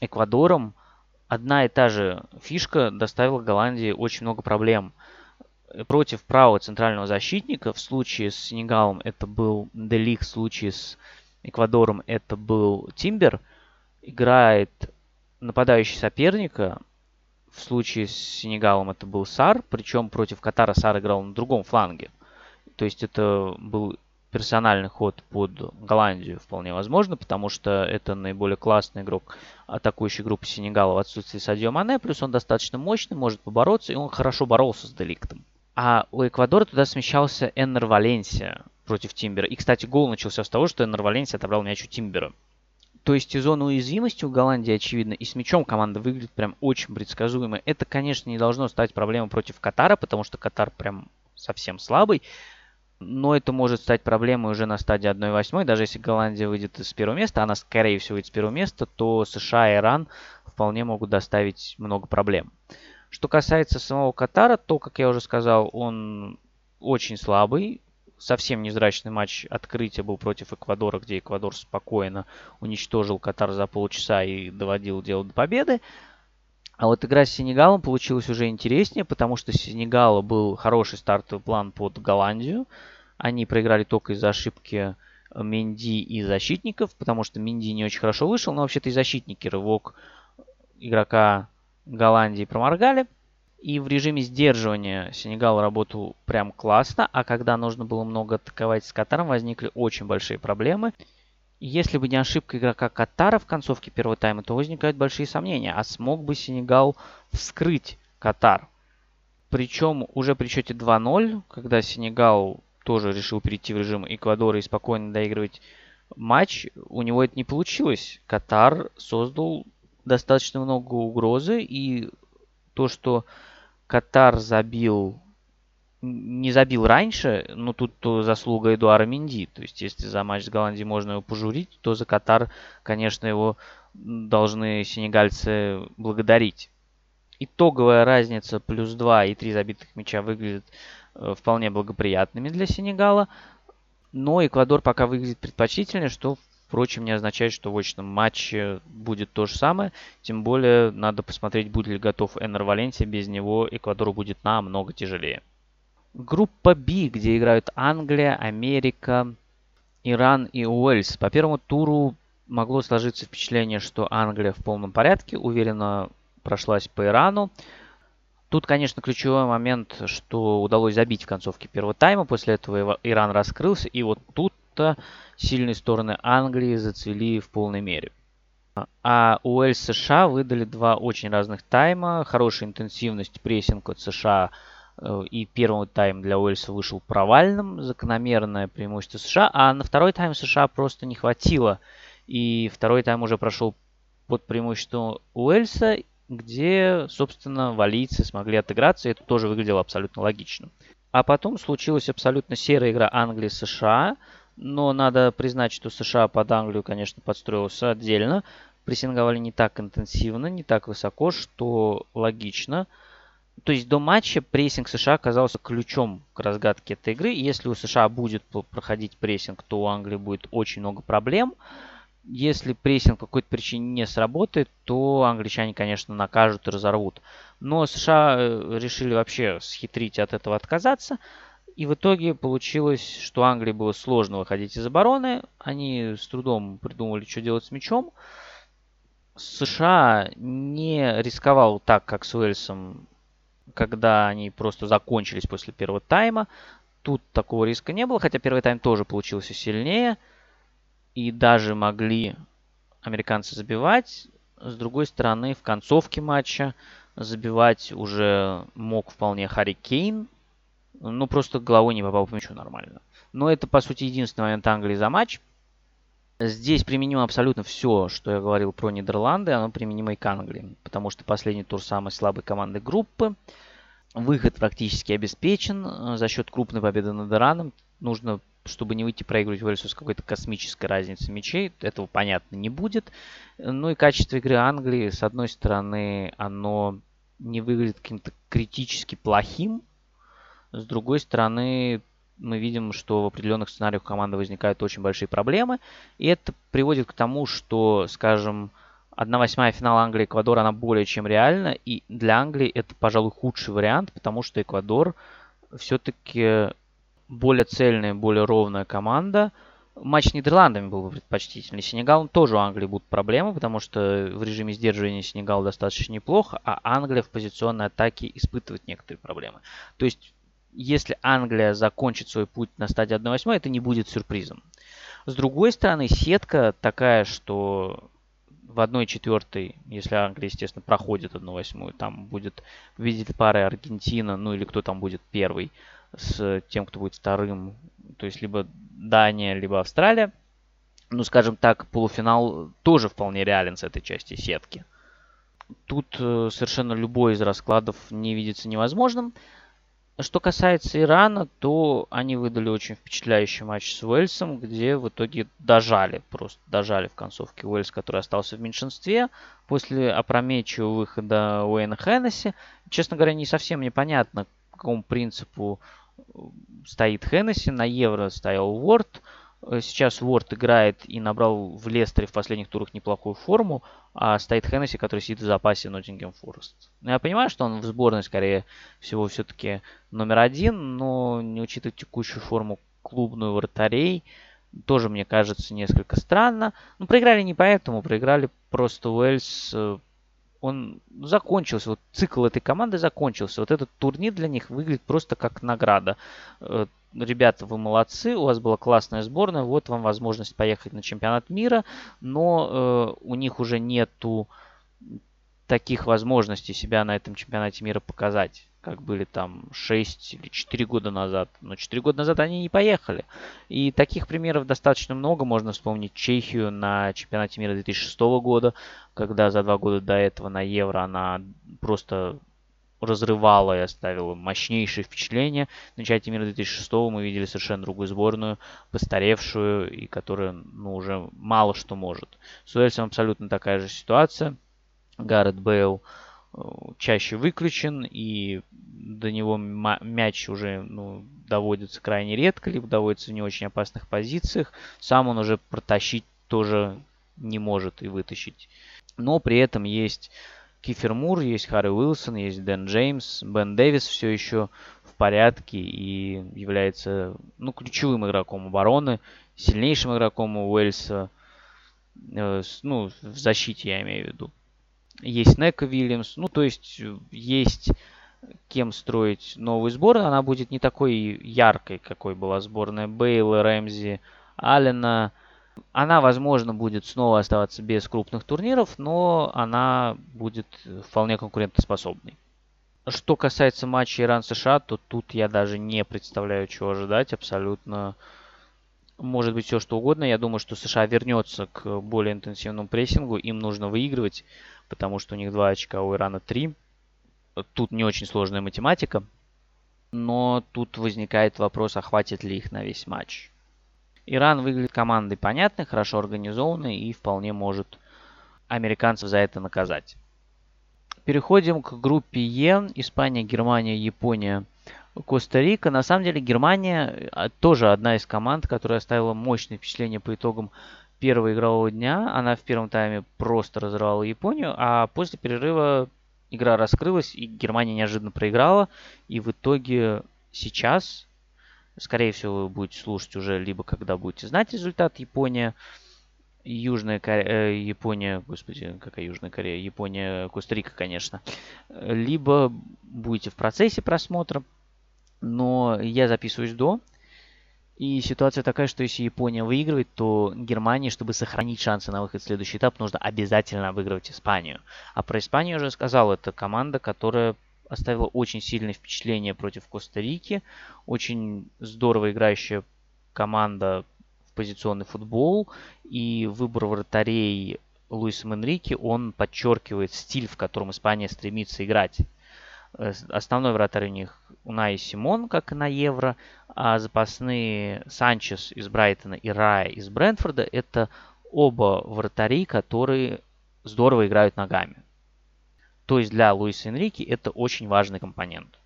Эквадором одна и та же фишка доставила Голландии очень много проблем. Против правого центрального защитника в случае с Сенегалом это был Делих, в случае с Эквадором это был Тимбер. Играет нападающий соперника. В случае с Сенегалом это был Сар, причем против Катара Сар играл на другом фланге. То есть это был персональный ход под Голландию вполне возможно, потому что это наиболее классный игрок атакующей группы Сенегала в отсутствии Садио Мане, плюс он достаточно мощный, может побороться, и он хорошо боролся с Деликтом. А у Эквадора туда смещался Эннер Валенсия против Тимбера. И, кстати, гол начался с того, что Эннер Валенсия отобрал мяч у Тимбера. То есть и зона уязвимости у Голландии очевидно, и с мячом команда выглядит прям очень предсказуемо. Это, конечно, не должно стать проблемой против Катара, потому что Катар прям совсем слабый но это может стать проблемой уже на стадии 1-8. Даже если Голландия выйдет с первого места, она скорее всего выйдет с первого места, то США и Иран вполне могут доставить много проблем. Что касается самого Катара, то, как я уже сказал, он очень слабый. Совсем невзрачный матч открытия был против Эквадора, где Эквадор спокойно уничтожил Катар за полчаса и доводил дело до победы. А вот игра с Сенегалом получилась уже интереснее, потому что Сенегала был хороший стартовый план под Голландию. Они проиграли только из-за ошибки Менди и защитников, потому что Менди не очень хорошо вышел, но вообще-то и защитники рывок игрока Голландии проморгали. И в режиме сдерживания Сенегал работал прям классно, а когда нужно было много атаковать с Катаром, возникли очень большие проблемы. Если бы не ошибка игрока Катара в концовке первого тайма, то возникают большие сомнения, а смог бы Сенегал вскрыть Катар. Причем уже при счете 2-0, когда Сенегал тоже решил перейти в режим Эквадора и спокойно доигрывать матч, у него это не получилось. Катар создал достаточно много угрозы, и то, что Катар забил, не забил раньше, ну тут то заслуга Эдуара Минди. То есть, если за матч с Голландией можно его пожурить, то за Катар, конечно, его должны сенегальцы благодарить. Итоговая разница плюс 2 и 3 забитых мяча выглядит э, вполне благоприятными для Сенегала. Но Эквадор пока выглядит предпочтительнее, что Впрочем, не означает, что в очном матче будет то же самое. Тем более, надо посмотреть, будет ли готов Энер Валенсия. Без него Эквадору будет намного тяжелее. Группа B, где играют Англия, Америка, Иран и Уэльс. По первому туру могло сложиться впечатление, что Англия в полном порядке, уверенно прошлась по Ирану. Тут, конечно, ключевой момент, что удалось забить в концовке первого тайма. После этого Иран раскрылся. И вот тут-то сильные стороны Англии зацвели в полной мере. А Уэльс США выдали два очень разных тайма. Хорошая интенсивность прессинг от США и первый тайм для Уэльса вышел провальным, закономерное преимущество США, а на второй тайм США просто не хватило. И второй тайм уже прошел под преимуществом Уэльса, где, собственно, валийцы смогли отыграться, и это тоже выглядело абсолютно логично. А потом случилась абсолютно серая игра Англии-США, но надо признать, что США под Англию, конечно, подстроился отдельно. Прессинговали не так интенсивно, не так высоко, что логично. То есть до матча прессинг США оказался ключом к разгадке этой игры. Если у США будет проходить прессинг, то у Англии будет очень много проблем. Если прессинг по какой-то причине не сработает, то англичане, конечно, накажут и разорвут. Но США э, решили вообще схитрить от этого отказаться. И в итоге получилось, что Англии было сложно выходить из обороны. Они с трудом придумали, что делать с мячом. США не рисковал так, как с Уэльсом, когда они просто закончились после первого тайма. Тут такого риска не было, хотя первый тайм тоже получился сильнее. И даже могли американцы забивать. С другой стороны, в концовке матча забивать уже мог вполне Харри Кейн, ну, просто головой не попал по мячу нормально. Но это, по сути, единственный момент Англии за матч. Здесь применимо абсолютно все, что я говорил про Нидерланды, оно применимо и к Англии. Потому что последний тур самой слабой команды группы. Выход практически обеспечен э, за счет крупной победы над Ираном. Нужно, чтобы не выйти проигрывать Уэльсу с какой-то космической разницей мячей. Этого, понятно, не будет. Ну и качество игры Англии, с одной стороны, оно не выглядит каким-то критически плохим, с другой стороны, мы видим, что в определенных сценариях у команды возникают очень большие проблемы. И это приводит к тому, что, скажем, 1-8 финала Англии-Эквадор, она более чем реальна. И для Англии это, пожалуй, худший вариант, потому что Эквадор все-таки более цельная, более ровная команда. Матч с Нидерландами был бы предпочтительней. Сенегалом тоже у Англии будут проблемы, потому что в режиме сдерживания Сенегал достаточно неплохо, а Англия в позиционной атаке испытывает некоторые проблемы. То есть если Англия закончит свой путь на стадии 1-8, это не будет сюрпризом. С другой стороны, сетка такая, что в 1-4, если Англия, естественно, проходит 1-8, там будет победитель пары Аргентина, ну или кто там будет первый с тем, кто будет вторым, то есть либо Дания, либо Австралия. Ну, скажем так, полуфинал тоже вполне реален с этой части сетки. Тут э, совершенно любой из раскладов не видится невозможным. Что касается Ирана, то они выдали очень впечатляющий матч с Уэльсом, где в итоге дожали, просто дожали в концовке Уэльс, который остался в меньшинстве после опрометчивого выхода Уэйна Хеннесси. Честно говоря, не совсем непонятно, по какому принципу стоит Хеннесси. На Евро стоял Уорд, Э, сейчас Уорд играет и набрал в Лестере в последних турах неплохую форму, а стоит Хеннесси, который сидит в запасе Ноттингем Форест. Я понимаю, что он в сборной, скорее всего, все-таки номер один, но не учитывая текущую форму клубную вратарей, тоже, мне кажется, несколько странно. Ну, проиграли не поэтому, проиграли просто Уэльс э, он закончился, вот цикл этой команды закончился. Вот этот турнир для них выглядит просто как награда. Ребята, вы молодцы, у вас была классная сборная, вот вам возможность поехать на чемпионат мира, но э, у них уже нету таких возможностей себя на этом чемпионате мира показать как были там 6 или 4 года назад. Но 4 года назад они не поехали. И таких примеров достаточно много. Можно вспомнить Чехию на чемпионате мира 2006 года, когда за два года до этого на Евро она просто разрывала и оставила мощнейшее впечатление. На чемпионате мира 2006 мы видели совершенно другую сборную, постаревшую и которая ну, уже мало что может. С Уэльсом абсолютно такая же ситуация. Гаррет Бейл чаще выключен, и до него мяч уже ну, доводится крайне редко, либо доводится в не очень опасных позициях. Сам он уже протащить тоже не может и вытащить. Но при этом есть Кифер Мур, есть Харри Уилсон, есть Дэн Джеймс, Бен Дэвис все еще в порядке и является ну, ключевым игроком обороны, сильнейшим игроком у Уэльса, э, ну, в защите я имею в виду есть Нека Вильямс, ну, то есть э, есть кем строить новую сборную. Она будет не такой яркой, какой была сборная Бейла, Рэмзи, Аллена. Она, возможно, будет снова оставаться без крупных турниров, но она будет вполне конкурентоспособной. Что касается матча Иран-США, то тут я даже не представляю, чего ожидать. Абсолютно может быть все что угодно. Я думаю, что США вернется к более интенсивному прессингу. Им нужно выигрывать потому что у них 2 очка, а у Ирана 3. Тут не очень сложная математика, но тут возникает вопрос, а хватит ли их на весь матч. Иран выглядит командой понятной, хорошо организованной и вполне может американцев за это наказать. Переходим к группе Е. Испания, Германия, Япония, Коста-Рика. На самом деле Германия а, тоже одна из команд, которая оставила мощное впечатление по итогам первого игрового дня она в первом тайме просто разорвала Японию, а после перерыва игра раскрылась, и Германия неожиданно проиграла. И в итоге сейчас, скорее всего, вы будете слушать уже либо когда будете знать результат Япония, Южная Корея, э, Япония, господи, какая Южная Корея, Япония, Коста-Рика, конечно. Либо будете в процессе просмотра, но я записываюсь до, и ситуация такая, что если Япония выигрывает, то Германии, чтобы сохранить шансы на выход в следующий этап, нужно обязательно выигрывать Испанию. А про Испанию уже сказал, это команда, которая оставила очень сильное впечатление против Коста-Рики. Очень здорово играющая команда в позиционный футбол. И выбор вратарей Луиса Энрике, он подчеркивает стиль, в котором Испания стремится играть. Э, основной вратарь у них Унай Симон, как и на Евро, а запасные Санчес из Брайтона и Рая из Брентфорда – это оба вратари, которые здорово играют ногами. То есть для Луиса Энрики это очень важный компонент.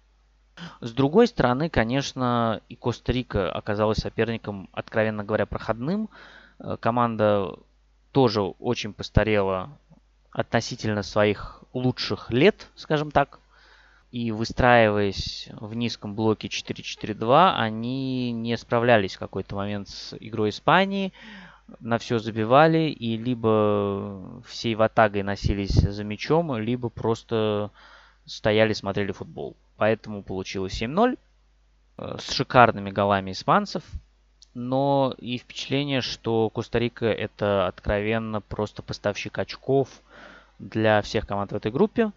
С другой стороны, конечно, и Коста-Рика оказалась соперником, откровенно говоря, проходным. Э, команда тоже очень постарела относительно своих лучших лет, скажем так и выстраиваясь в низком блоке 4-4-2, они не справлялись в какой-то момент с игрой Испании, на все забивали и либо всей ватагой носились за мячом, либо просто стояли, смотрели футбол. Поэтому получилось 7-0 э, с шикарными голами испанцев, но и впечатление, что Коста-Рика это откровенно просто поставщик очков для всех команд в этой группе.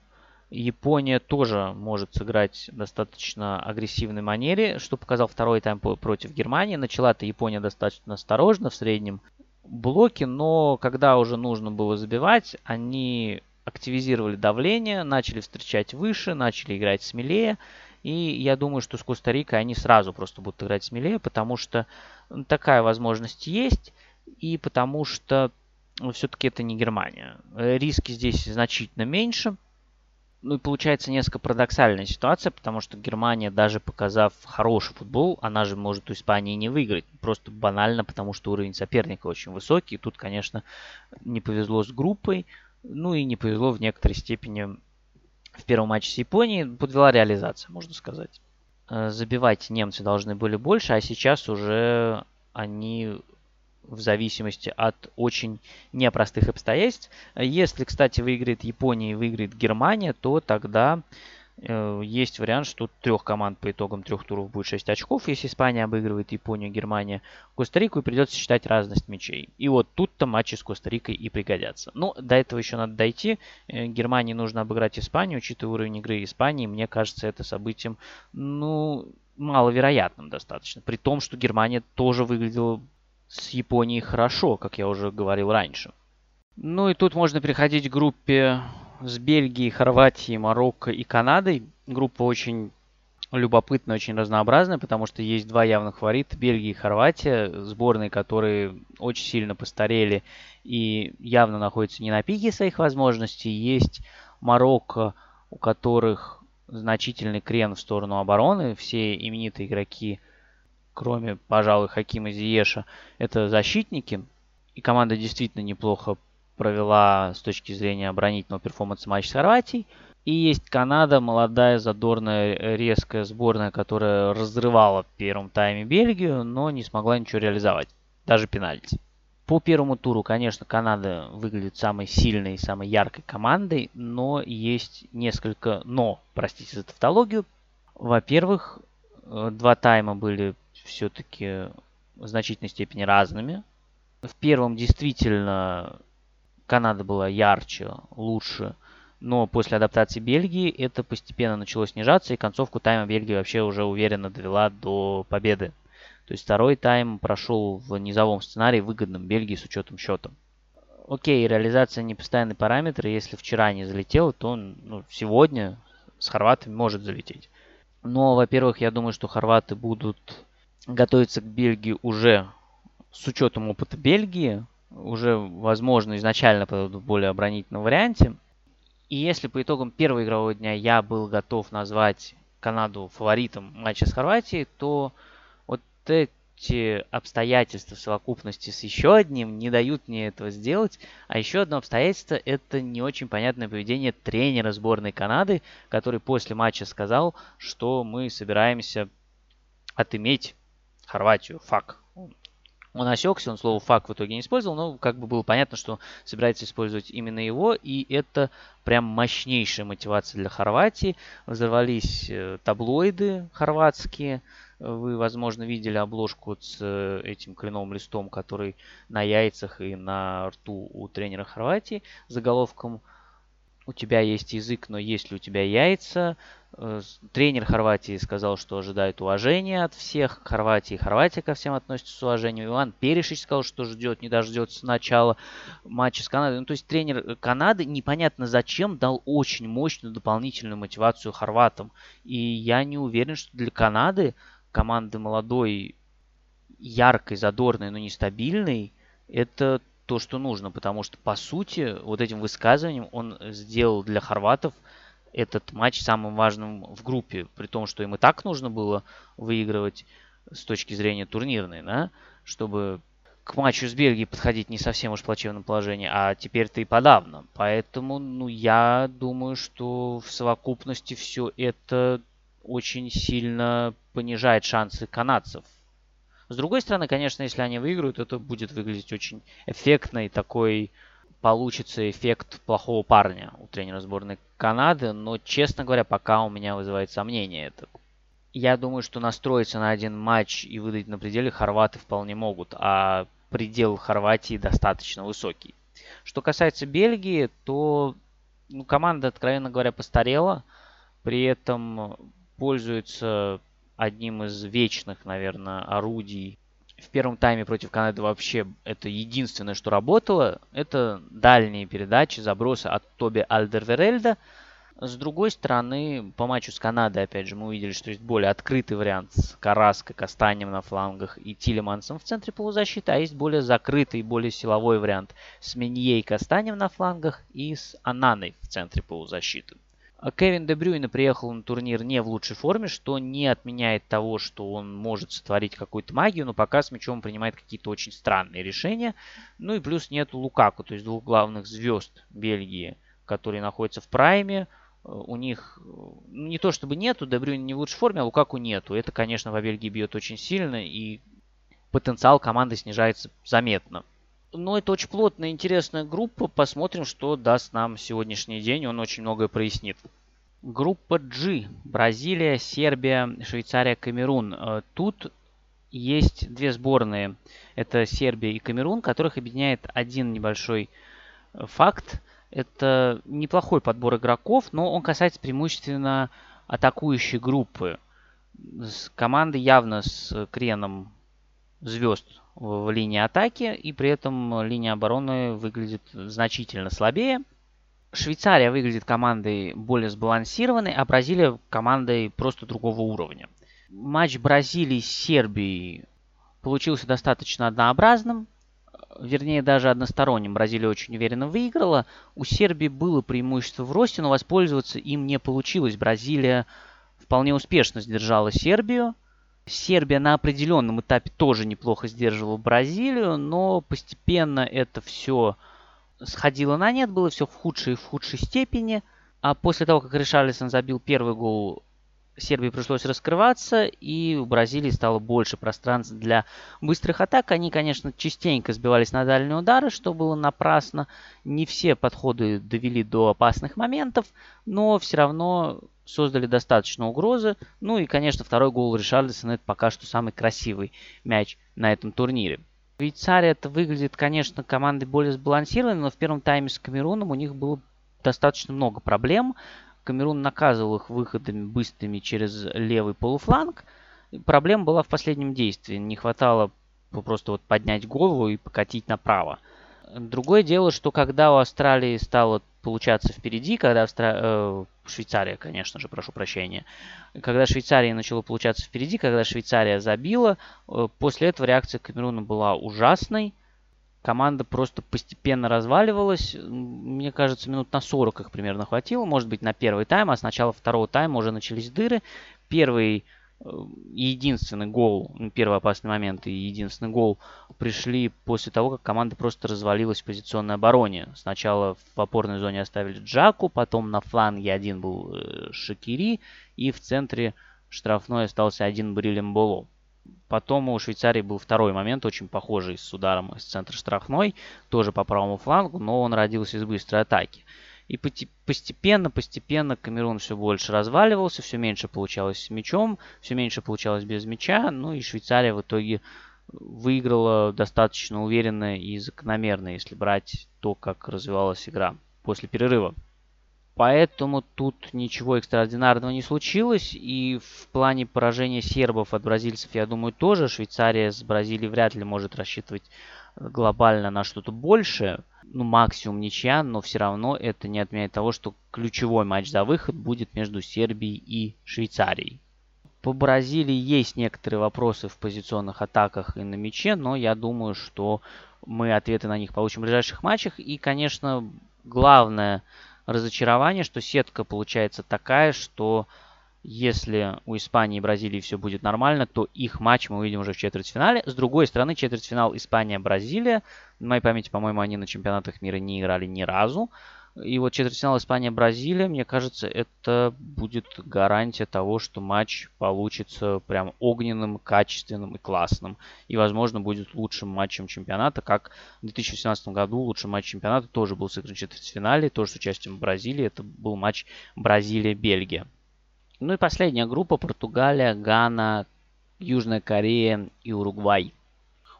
Япония тоже может сыграть в достаточно агрессивной манере, что показал второй тайм против Германии. Начала-то Япония достаточно осторожно в среднем блоке, но когда уже нужно было забивать, они активизировали давление, начали встречать выше, начали играть смелее. И я думаю, что с Коста-Рикой они сразу просто будут играть смелее, потому что такая возможность есть, и потому что все-таки это не Германия. Риски здесь значительно меньше – Ну и получается несколько парадоксальная ситуация, потому что Германия, даже показав хороший футбол, она же может у Испании не выиграть. Просто банально, потому что уровень соперника очень высокий. Тут, конечно, не повезло с группой, ну и не повезло в некоторой степени в первом матче с Японией. Подвела реализация, можно сказать. Э, забивать немцы должны были больше, а сейчас уже они в зависимости от очень непростых обстоятельств. Если, кстати, выиграет Япония и выиграет Германия, то тогда э, есть вариант, что трех команд по итогам трех туров будет 6 очков. Если Испания обыгрывает Японию, Германия, Коста-Рику, и придется считать разность мячей. И вот тут-то матчи с Коста-Рикой и пригодятся. Но до этого еще надо дойти. Э, Германии нужно обыграть Испанию. Учитывая уровень игры Испании, мне кажется, это событием, ну, маловероятным достаточно. При том, что Германия тоже выглядела с Японией хорошо, как я уже говорил раньше. Ну и тут можно переходить к группе с Бельгией, Хорватией, Марокко и Канадой. Группа очень любопытная, очень разнообразная, потому что есть два явных фаворита, Бельгия и Хорватия, сборные, которые очень сильно постарели и явно находятся не на пике своих возможностей. Есть Марокко, у которых значительный крен в сторону обороны. Все именитые игроки кроме, пожалуй, Хакима Зиеша, это защитники. И команда действительно неплохо провела с точки зрения оборонительного перформанса матч с Хорватией. И есть Канада, молодая, задорная, резкая сборная, которая разрывала в первом тайме Бельгию, но не смогла ничего реализовать. Даже пенальти. По первому туру, конечно, Канада выглядит самой сильной, самой яркой командой, но есть несколько «но», простите за тавтологию. Во-первых, э, два тайма были все-таки в значительной степени разными. В первом действительно Канада была ярче, лучше, но после адаптации Бельгии это постепенно начало снижаться, и концовку тайма Бельгия вообще уже уверенно довела до победы. То есть второй тайм прошел в низовом сценарии, выгодном Бельгии с учетом счета. Окей, реализация не постоянный параметр, если вчера не залетел, то ну, сегодня с хорватами может залететь. Но, во-первых, я думаю, что хорваты будут готовиться к Бельгии уже с учетом опыта Бельгии, уже, возможно, изначально в более оборонительном варианте. И если по итогам первого игрового дня я был готов назвать Канаду фаворитом матча с Хорватией, то вот эти обстоятельства в совокупности с еще одним не дают мне этого сделать. А еще одно обстоятельство – это не очень понятное поведение тренера сборной Канады, который после матча сказал, что мы собираемся отыметь Хорватию, фак. Он осекся, он слово фак в итоге не использовал, но как бы было понятно, что собирается использовать именно его, и это прям мощнейшая мотивация для Хорватии. Взорвались э, таблоиды хорватские, вы, возможно, видели обложку с э, этим кленовым листом, который на яйцах и на рту у тренера Хорватии, заголовком «У тебя есть язык, но есть ли у тебя яйца?» Э, тренер Хорватии сказал, что ожидает уважения от всех. Хорватии Хорватия ко всем относится с уважением. Иван Перешич сказал, что ждет, не дождется начала матча с Канадой. Ну, то есть тренер Канады непонятно зачем дал очень мощную дополнительную мотивацию хорватам. И я не уверен, что для Канады команды молодой, яркой, задорной, но нестабильной, это то, что нужно. Потому что, по сути, вот этим высказыванием он сделал для хорватов – этот матч самым важным в группе, при том, что им и так нужно было выигрывать с точки зрения турнирной, да, чтобы к матчу с Бельгией подходить не совсем уж в плачевном положении, а теперь-то и подавно. Поэтому, ну, я думаю, что в совокупности все это очень сильно понижает шансы канадцев. С другой стороны, конечно, если они выиграют, это будет выглядеть очень эффектно и такой получится эффект плохого парня у тренера сборной Канады, но, честно говоря, пока у меня вызывает сомнение это. Я думаю, что настроиться на один матч и выдать на пределе хорваты вполне могут, а предел Хорватии достаточно высокий. Что касается Бельгии, то ну, команда, откровенно говоря, постарела, при этом пользуется одним из вечных, наверное, орудий в первом тайме против Канады вообще это единственное, что работало. Это дальние передачи, забросы от Тоби Альдерверельда. С другой стороны, по матчу с Канадой, опять же, мы увидели, что есть более открытый вариант с Караской, Кастанем на флангах и Тилемансом в центре полузащиты, а есть более закрытый, более силовой вариант с Менье и Кастанем на флангах и с Ананой в центре полузащиты. А Кевин Де Брюйне приехал на турнир не в лучшей форме, что не отменяет того, что он может сотворить какую-то магию, но пока с мячом принимает какие-то очень странные решения. Ну и плюс нету Лукаку, то есть двух главных звезд Бельгии, которые находятся в прайме. У них ну, не то чтобы нету, Де Брюйне не в лучшей форме, а Лукаку нету. Это, конечно, по Бельгии бьет очень сильно, и потенциал команды снижается заметно. Но это очень плотная, интересная группа. Посмотрим, что даст нам сегодняшний день. Он очень многое прояснит. Группа G. Бразилия, Сербия, Швейцария, Камерун. Э, тут есть две сборные. Это Сербия и Камерун, которых объединяет один небольшой э, факт. Это неплохой подбор игроков, но он касается преимущественно атакующей группы. Команды явно с креном звезд в линии атаки, и при этом линия обороны выглядит значительно слабее. Швейцария выглядит командой более сбалансированной, а Бразилия командой просто другого уровня. Матч Бразилии с Сербией получился достаточно однообразным, вернее даже односторонним. Бразилия очень уверенно выиграла. У Сербии было преимущество в росте, но воспользоваться им не получилось. Бразилия вполне успешно сдержала Сербию – Сербия на определенном этапе тоже неплохо сдерживала Бразилию, но постепенно это все сходило на нет, было все в худшей и в худшей степени. А после того, как Ришарлисон забил первый гол, Сербии пришлось раскрываться, и у Бразилии стало больше пространства для быстрых атак. Они, конечно, частенько сбивались на дальние удары, что было напрасно. Не все подходы довели до опасных моментов, но все равно создали достаточно угрозы. Ну и, конечно, второй гол Ришарлисона это пока что самый красивый мяч на этом турнире. Швейцария это выглядит, конечно, командой более сбалансированной, но в первом тайме с Камеруном у них было достаточно много проблем. Камерун наказывал их выходами быстрыми через левый полуфланг. Проблема была в последнем действии. Не хватало просто вот поднять голову и покатить направо. Другое дело, что когда у Австралии стало получаться впереди, когда Австра... э, Швейцария, конечно же, прошу прощения, когда Швейцария начала получаться впереди, когда Швейцария забила, э, после этого реакция Камеруна была ужасной. Команда просто постепенно разваливалась. Мне кажется, минут на 40 их примерно хватило. Может быть, на первый тайм, а с начала второго тайма уже начались дыры. Первый единственный гол, ну, первый опасный момент и единственный гол пришли после того, как команда просто развалилась в позиционной обороне. Сначала в опорной зоне оставили Джаку, потом на фланге один был э, Шакири, и в центре штрафной остался один Брилем Боло. Потом у Швейцарии был второй момент, очень похожий с ударом из центра штрафной, тоже по правому флангу, но он родился из быстрой атаки. И постепенно, постепенно Камерун все больше разваливался, все меньше получалось с мячом, все меньше получалось без мяча. Ну и Швейцария в итоге выиграла достаточно уверенно и закономерно, если брать то, как развивалась игра после перерыва. Поэтому тут ничего экстраординарного не случилось. И в плане поражения сербов от бразильцев, я думаю, тоже. Швейцария с Бразилией вряд ли может рассчитывать глобально на что-то большее ну, максимум ничья, но все равно это не отменяет того, что ключевой матч за выход будет между Сербией и Швейцарией. По Бразилии есть некоторые вопросы в позиционных атаках и на мяче, но я думаю, что мы ответы на них получим в ближайших матчах. И, конечно, главное разочарование, что сетка получается такая, что если у Испании и Бразилии все будет нормально, то их матч мы увидим уже в четвертьфинале. С другой стороны, четвертьфинал Испания-Бразилия. На моей памяти, по-моему, они на чемпионатах мира не играли ни разу. И вот четвертьфинал Испания-Бразилия, мне кажется, это будет гарантия того, что матч получится прям огненным, качественным и классным. И, возможно, будет лучшим матчем чемпионата, как в 2017 году лучший матч чемпионата тоже был сыгран в четвертьфинале, тоже с участием Бразилии. Это был матч Бразилия-Бельгия. Ну и последняя группа Португалия, Гана, Южная Корея и Уругвай.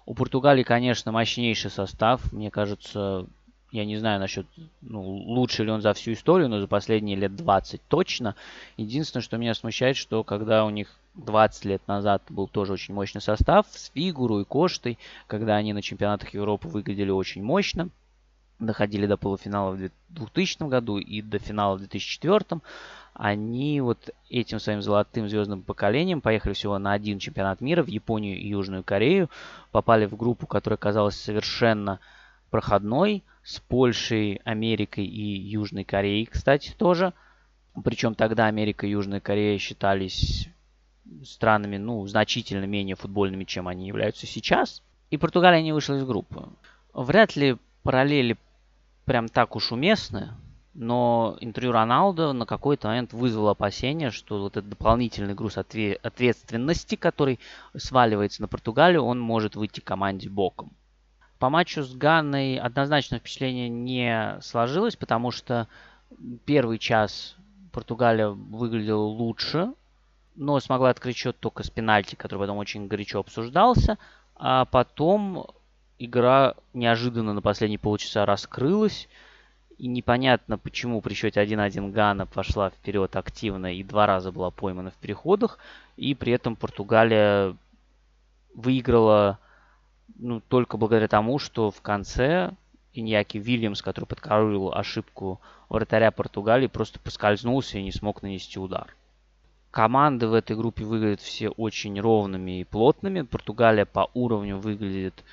У Португалии, конечно, мощнейший состав. Мне кажется, я не знаю насчет, ну, лучше ли он за всю историю, но за последние лет 20 точно. Единственное, что меня смущает, что когда у них 20 лет назад был тоже очень мощный состав с Фигуру и Коштой, когда они на чемпионатах Европы выглядели очень мощно, доходили до полуфинала в 2000 году и до финала в 2004 они вот этим своим золотым звездным поколением поехали всего на один чемпионат мира в Японию и Южную Корею, попали в группу, которая казалась совершенно проходной, с Польшей, Америкой и Южной Кореей, кстати, тоже. Причем тогда Америка и Южная Корея считались странами, ну, значительно менее футбольными, чем они являются сейчас. И Португалия не вышла из группы. Вряд ли параллели прям так уж уместны, но интервью Роналдо на какой-то момент вызвало опасение, что вот этот дополнительный груз ответственности, который сваливается на Португалию, он может выйти команде боком. По матчу с Ганной однозначно впечатление не сложилось, потому что первый час Португалия выглядела лучше, но смогла открыть счет только с пенальти, который потом очень горячо обсуждался. А потом игра неожиданно на последние полчаса раскрылась. И непонятно, почему при счете 1-1 Гана пошла вперед активно и два раза была поймана в переходах. И при этом Португалия выиграла ну, только благодаря тому, что в конце Иньяки Вильямс, который подкоролил ошибку вратаря Португалии, просто поскользнулся и не смог нанести удар. Команды в этой группе выглядят все очень ровными и плотными. Португалия по уровню выглядит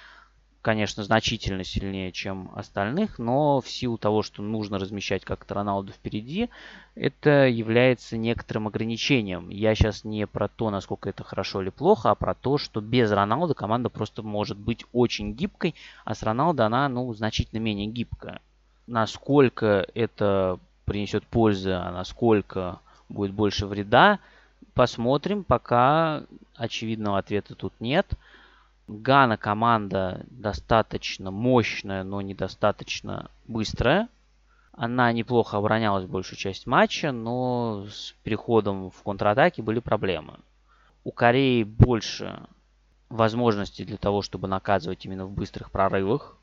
конечно, значительно сильнее, чем остальных, но в силу того, что нужно размещать как-то Роналду впереди, это является некоторым ограничением. Я сейчас не про то, насколько это хорошо или плохо, а про то, что без Роналда команда просто может быть очень гибкой, а с Роналдо она, ну, значительно менее гибкая. Насколько это принесет пользы, а насколько будет больше вреда, посмотрим, пока очевидного ответа тут нет – Гана команда достаточно мощная, но недостаточно быстрая. Она неплохо оборонялась большую часть матча, но с переходом в контратаке были проблемы. У Кореи больше возможностей для того, чтобы наказывать именно в быстрых прорывах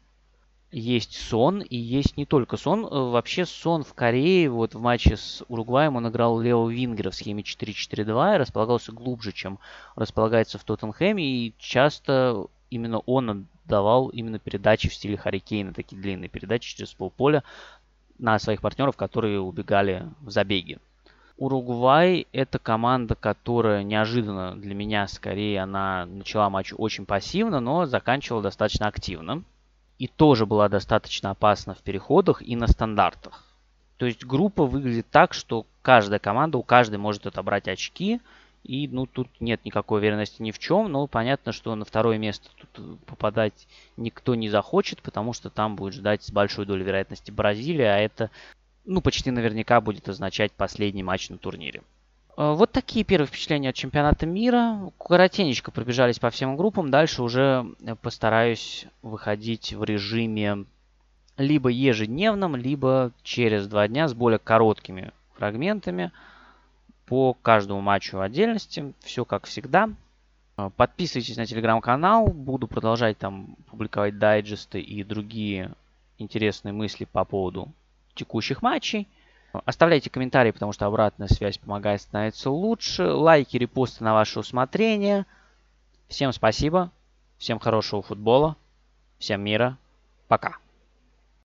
есть сон, и есть не только сон. Э, вообще сон в Корее, вот в матче с Уругваем он играл Лео Вингера в схеме 4-4-2 и располагался глубже, чем располагается в Тоттенхэме, и часто именно он отдавал именно передачи в стиле Харикейна, такие длинные передачи через полполя на своих партнеров, которые убегали в забеги. Уругвай – это команда, которая неожиданно для меня, скорее, она начала матч очень пассивно, но заканчивала достаточно активно и тоже была достаточно опасна в переходах и на стандартах. То есть группа выглядит так, что каждая команда, у каждой может отобрать очки, и ну тут нет никакой уверенности ни в чем, но понятно, что на второе место тут попадать никто не захочет, потому что там будет ждать с большой долей вероятности Бразилия, а это ну почти наверняка будет означать последний матч на турнире. Э, вот такие первые впечатления от чемпионата мира. Коротенечко пробежались по всем группам. Дальше уже э, постараюсь выходить в режиме либо ежедневном, либо через два дня с более короткими фрагментами по каждому матчу в отдельности. Все как всегда. Э, подписывайтесь на телеграм-канал. Буду продолжать там публиковать дайджесты и другие интересные мысли по поводу текущих матчей. Оставляйте комментарии, потому что обратная связь помогает становиться лучше. Лайки, репосты на ваше усмотрение. Всем спасибо. Всем хорошего футбола. Всем мира. Пока.